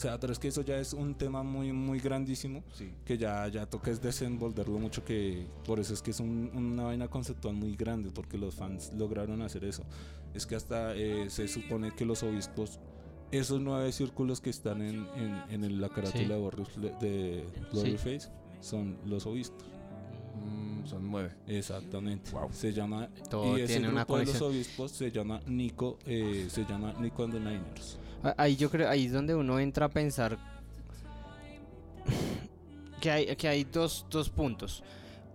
sea, pero es que eso ya es un tema muy muy grandísimo Sí. que ya, ya toca es desenvolverlo mucho, que por eso es que es un- una vaina conceptual muy grande, porque los fans lograron hacer eso. Es que hasta eh, se supone que los obispos, esos nueve círculos que están en, en, en el- la carátula Sí. de, Gloryface, son los obispos. Mm, son nueve. Exactamente. Se llama Todo y ese tiene una grupo de los obispos se llama Nico, eh, se llama Nico and the Niners. Ah, Ahí yo creo, ahí es donde uno entra a pensar que hay, que hay dos, dos puntos.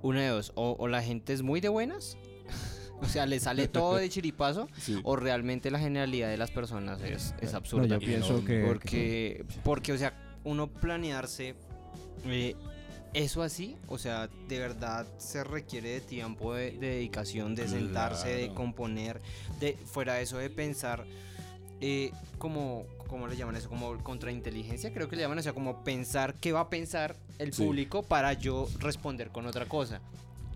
Uno de dos, o, o la gente es muy de buenas, o sea, le sale todo de chiripazo, Sí. o realmente la generalidad de las personas es, es absurda. No, yo pienso que... porque, porque, o sea, uno planearse eh, eso así, o sea, de verdad se requiere de tiempo, de, de dedicación, de sentarse, de componer, de fuera de eso de pensar, eh, como, ¿cómo le llaman eso? Como contrainteligencia, creo que le llaman, o sea, como pensar qué va a pensar el Sí. público para yo responder con otra cosa.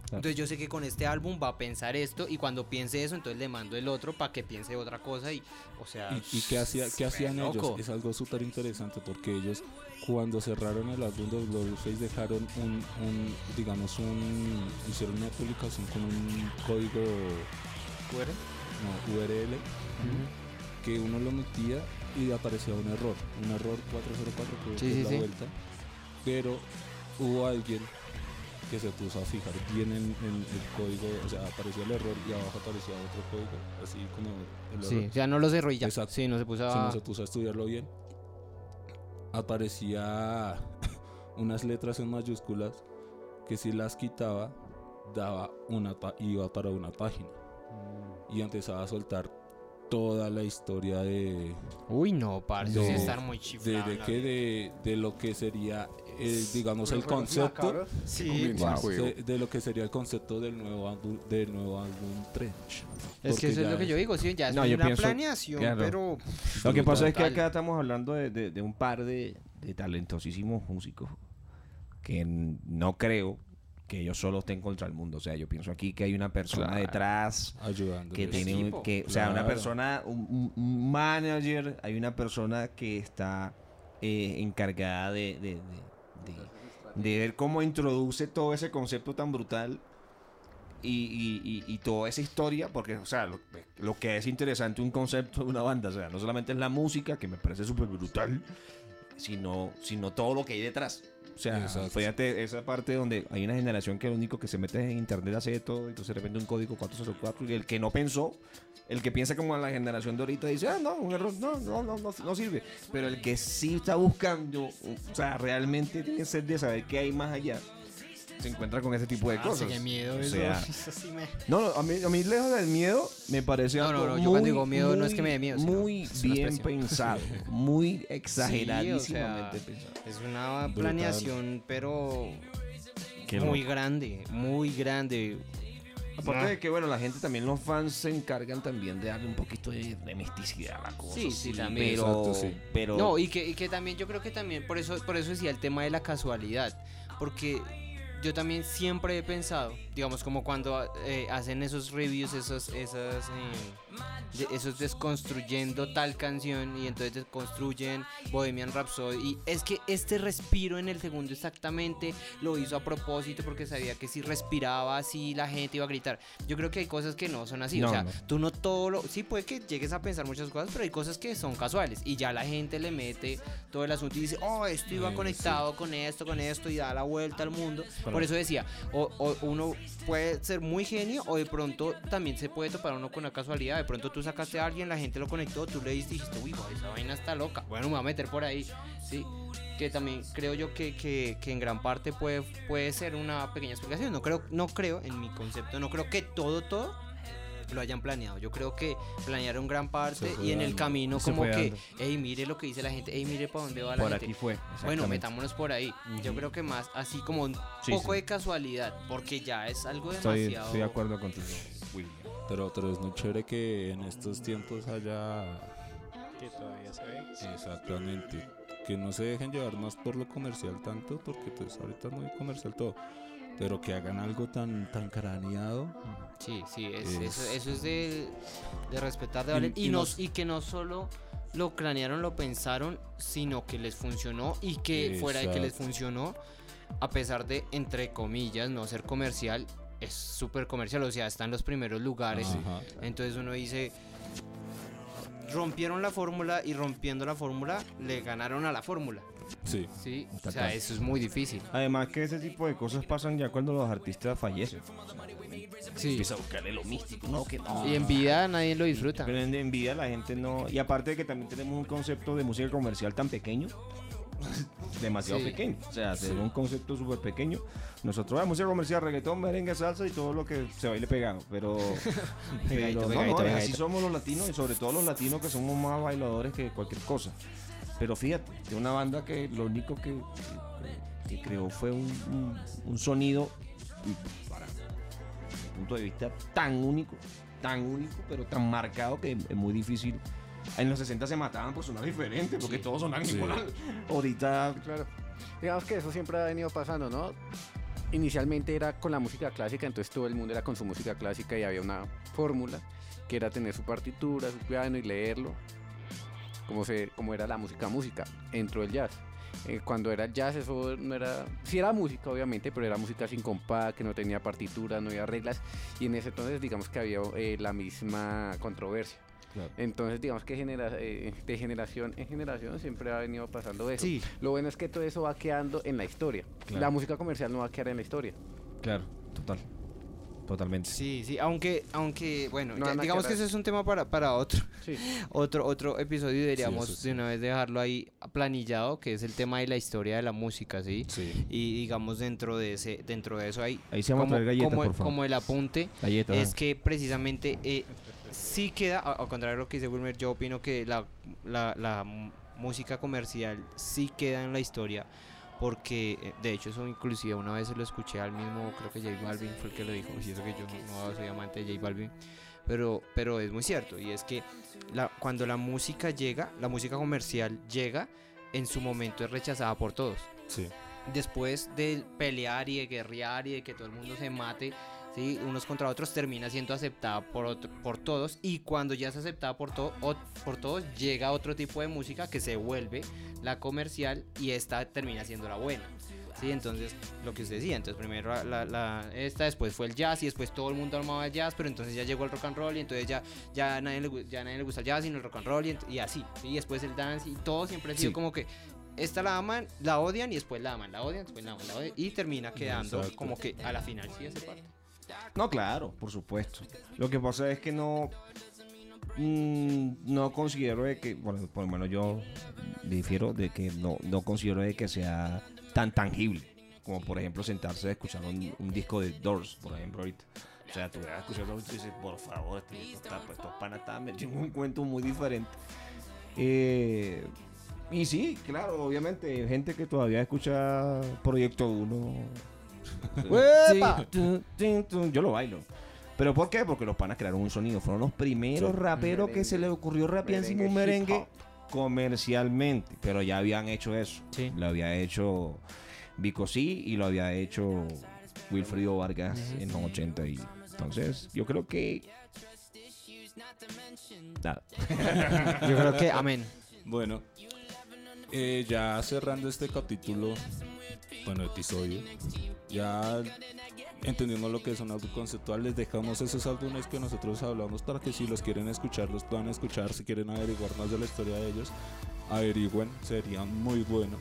Entonces yo sé que con este álbum va a pensar esto y cuando piense eso, entonces le mando el otro para que piense otra cosa y, o sea... ¿Y, y qué, hacía, qué hacían loco. ellos? Es algo súper interesante porque ellos cuando cerraron el álbum de Gloryface dejaron un, un, digamos, un, hicieron una publicación con un código, no, URL, que uno lo metía y aparecía un error, un error 404 que Sí, es sí, la sí. vuelta, pero hubo alguien que se puso a fijar bien en, en el código, o sea, aparecía el error y abajo aparecía otro código, así como el Sí, error. o sea, no lo cerró y ya. Exacto. Sí, no se puso a... no se puso a estudiarlo bien, aparecía unas letras en mayúsculas que si las quitaba, daba una iba para una página. Y empezaba a soltar toda la historia de, Uy, no, parce, de, sí estar muy de, chiflado. de vida. de, de lo que sería, eh, digamos, el concepto. que Sí, wow. De, de lo que sería el concepto del nuevo álbum, del nuevo álbum Trench. Es que eso es lo que yo digo, sí, ya es No, una pienso- planeación, claro. pero... Lo que pasa es que acá estamos hablando de, de- de un par de, de talentosísimos músicos que no creo que ellos solo estén contra el mundo. O sea, yo pienso aquí que hay una persona Claro. detrás ayudando. que tiene un- o sea, una persona, un, manager, hay una persona que está eh, encargada de, de- de- de- de ver cómo introduce todo ese concepto tan brutal y, y- y- y toda esa historia, porque, o sea, lo, lo que es interesante un concepto de una banda, o sea, no solamente es la música, que me parece súper brutal, sino, sino todo lo que hay detrás. O sea, Exacto. fíjate esa parte donde hay una generación que lo único que se mete en internet hace de todo, entonces de repente un código 404 y el que no pensó, el que piensa como la generación de ahorita dice, ah, no, un error, no, no, no, no, no sirve. Pero el que sí está buscando, o sea, realmente tiene sed de saber qué hay más allá, se encuentra con ese tipo de Parce, cosas. qué miedo O sea, eso sí me- no, no, a mí, a mí lejos del miedo me parece No, algo no, no, yo muy, cuando digo miedo no es que me dé miedo, sino Muy bien pensado, muy exageradísimamente sea, pensado. Es una Brutal. planeación, pero Qué muy loco. grande, muy grande. Aparte Ah. de que, bueno, la gente también, los fans se encargan también de darle un poquito de, de misticidad a la cosa. Sí, sí, también. Pero, Exacto, sí. pero No, y que, y que también yo creo que también, por eso, por eso decía el tema de la casualidad, porque yo también siempre he pensado, digamos, como cuando eh, hacen esos reviews, esos, esas, eh, de- esos desconstruyendo tal canción y entonces desconstruyen Bohemian Rhapsody y es que este respiro en el segundo exactamente lo hizo a propósito porque sabía que si respiraba así la gente iba a gritar. Yo creo que hay cosas que no son así, No, o sea, no. tú no todo lo, sí puede que llegues a pensar muchas cosas, pero hay cosas que son casuales y ya la gente le mete todo el asunto y dice, oh, esto iba Eh, conectado con esto, con esto y da la vuelta al mundo. Por eso decía, o, o uno puede ser muy genio o de pronto también se puede topar uno con una casualidad. De pronto tú sacaste a alguien, la gente lo conectó, tú le dijiste, uy, esa vaina está loca. Bueno, me voy a meter por ahí. Sí, que también creo yo que, que- que en gran parte puede, puede ser una pequeña explicación. No creo, no creo, en mi concepto, no creo que todo, todo lo hayan planeado. Yo creo que planearon gran parte y en el camino Se como que, hey, mire lo que dice la gente, hey, mire para dónde va la Por gente. aquí fue. Bueno, metámonos por ahí. Yo creo que más así como un Sí, poco sí. de casualidad, porque ya es algo Estoy, demasiado. estoy de acuerdo contigo, William. Pero, pero es muy chévere que en estos tiempos haya Que todavía se ve. Exactamente. Que no se dejen llevar más por lo comercial tanto, porque pues ahorita es muy comercial todo. Pero que hagan algo tan, tan craneado. Sí, sí, es- Es- Eso, eso es de, de respetar, de valer. Y, y nos- y que no solo lo cranearon, lo pensaron, sino que les funcionó y que fuera de que les funcionó, a pesar de, entre comillas, no ser comercial, es súper comercial, o sea, está en los primeros lugares. Ajá. Entonces uno dice, rompieron la fórmula y rompiendo la fórmula le ganaron a la fórmula. Sí. Sí, o sea, eso es muy difícil. Además que ese tipo de cosas pasan ya cuando los artistas fallecen. Sí. Empieza a buscarle lo místico, no, que no. Y en vida nadie lo disfruta. Pero en, en vida la gente no. Y aparte de que también tenemos un concepto de música comercial tan pequeño. demasiado Sí. pequeño. O sea, tenemos un concepto súper pequeño. Nosotros la música comercial, reggaetón, merengue, salsa y todo lo que se baile pegado. Pero, pero Pegadito, no, pegadito, no, así somos los latinos y sobre todo los latinos que somos más bailadores que cualquier cosa. Pero fíjate, de una banda que lo único que, que- que creó fue un, un- un sonido, y para mi punto de vista, tan único, tan único, pero tan marcado que es muy difícil. En los 60 se mataban por sonar diferente, porque todos sonaban Sí. igual. Ahorita, Claro. Digamos que eso siempre ha venido pasando, ¿no? Inicialmente era con la música clásica, entonces todo el mundo era con su música clásica y había una fórmula que era tener su partitura, su piano y leerlo, como, se, como era la música música. Entró el jazz. Eh, cuando era jazz eso no era... Sí era música obviamente, pero era música sin compás, que no tenía partitura, no había reglas. Y en ese entonces digamos que había eh, la misma controversia. Claro. Entonces digamos que genera, eh, de generación en generación siempre ha venido pasando eso. Sí, Lo bueno es que todo eso va quedando en la historia. Claro. La música comercial no va a quedar en la historia. claro, total. Totalmente. Sí, sí, aunque, aunque bueno, No ya- digamos que quedar- ese es un tema para, para otro, Sí. otro, otro episodio y deberíamos sí. de una vez dejarlo ahí planillado, que es el tema de la historia de la música, ¿sí? Sí. Y digamos dentro de ese, dentro de eso hay Ahí se como, traer galletas, como, por favor. como el apunte Galletas. es que precisamente eh, sí queda, a- al contrario de lo que dice Wilmer, yo opino que la, la, la música comercial sí queda en la historia. Porque, eh, de hecho, eso inclusive una vez se lo escuché al mismo, creo que J Balvin fue el que lo dijo, y eso que yo no, no soy amante de J Balvin, pero, pero es muy cierto, y es que la, cuando la música llega, la música comercial llega, en su momento es rechazada por todos Sí. después de pelear y de guerrear y de que todo el mundo se mate, ¿sí? unos contra otros, termina siendo aceptada por, otro- por todos. Y cuando ya es aceptada por, to- por todos, llega otro tipo de música que se vuelve la comercial y esta termina siendo la buena. Sí, entonces lo que usted decía, entonces primero la, esta, después fue el jazz y después todo el mundo armaba el jazz, pero entonces ya llegó el rock and roll y entonces ya, ya, nadie, le, ya nadie le gusta el jazz sino el rock and roll y, así, ¿sí? y después el dance y todo siempre ha sido Sí. como que esta la aman, la odian y después la aman, la odian, después la aman, la odian y termina quedando Exacto. como que a la final sí hace parte. No, claro, por supuesto. Lo que pasa es que no. mm, no considero de que. Bueno, por lo menos yo difiero de que no, no considero de que sea tan tangible. Como por ejemplo sentarse a escuchar un, disco de Doors, por ejemplo, ahorita. O sea, tú vas Doors y dices, por favor, este está, pues, estos panas están un cuento muy diferente. Eh, y sí, claro, obviamente, gente que todavía escucha Proyecto 1. Tun. Yo lo bailo. ¿Pero por qué? Porque los panas crearon un sonido. Fueron los primeros Sí. raperos que se les ocurrió rapear encima un Merengue, merengue comercialmente. Pero ya habían hecho eso. Sí. Lo había hecho Vico sí y lo había hecho Wilfrido Vargas en los 80. Y entonces, yo creo que. Nada. Yo creo que, amén. Bueno, eh, ya cerrando este capítulo, bueno, episodio, ya entendiendo lo que es un álbum conceptual, les dejamos esos álbumes que nosotros hablamos para que si los quieren escuchar, los puedan escuchar, si quieren averiguar más de la historia de ellos, averigüen, sería muy bueno.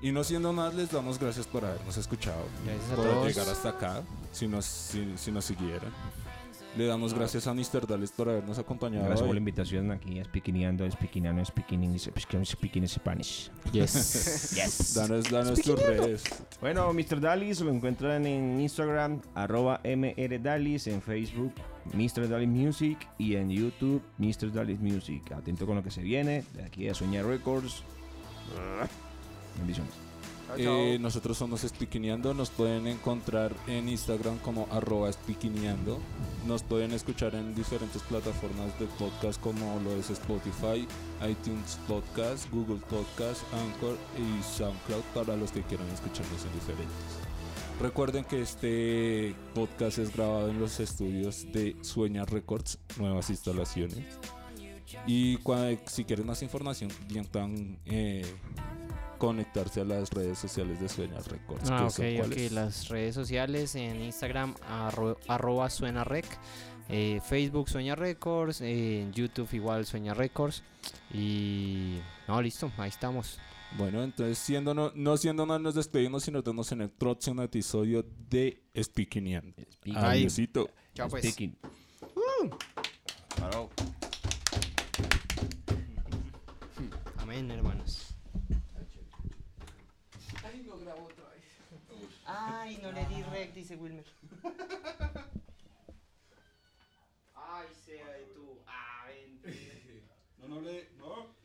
Y no siendo más, les damos gracias por habernos escuchado, Gracias por llegar hasta acá, si nos, si, si nos siguieran. Le damos gracias a Mr. Dales por habernos acompañado. Gracias por la invitación aquí a Speakineando, Speakineando, Speaking Speaking Spanish. Yes. Yes. Danos, danos tus redes. Bueno, Mr. Dalis lo encuentran en Instagram, arroba mrdalis, en Facebook, Mr. Dalis Music y en YouTube, Mr. Dalis Music. Atento con lo que se viene, de aquí a Soñar Records. Bendiciones. Eh, nosotros somos Speakineando, nos pueden encontrar en Instagram como arroba Speakineando. Nos pueden escuchar en diferentes plataformas de podcast como lo es Spotify, iTunes Podcast, Google Podcast, Anchor y SoundCloud para los que quieran escucharnos en diferentes. Recuerden que este podcast es grabado en los estudios de Sueña Records, nuevas instalaciones. Y si quieren más información, bien puedan eh, conectarse a las redes sociales de Sueña Records. Ah, ok, son ok. Las redes sociales en Instagram, arro- arroba suena rec. eh, Facebook Sueña Records. eh, en YouTube igual Sueña Records. Y. No, listo, ahí estamos. Bueno, entonces siendo no, no siendo más nos despedimos y nos vemos en el próximo episodio de Speaking Speaking. Adiósito. Chao, pues. Speaking. Paró. Amén, hermanos. Ay, no le di rec, dice Wilmer. Ay, sea de tú. Ah, ven. No, no le. No.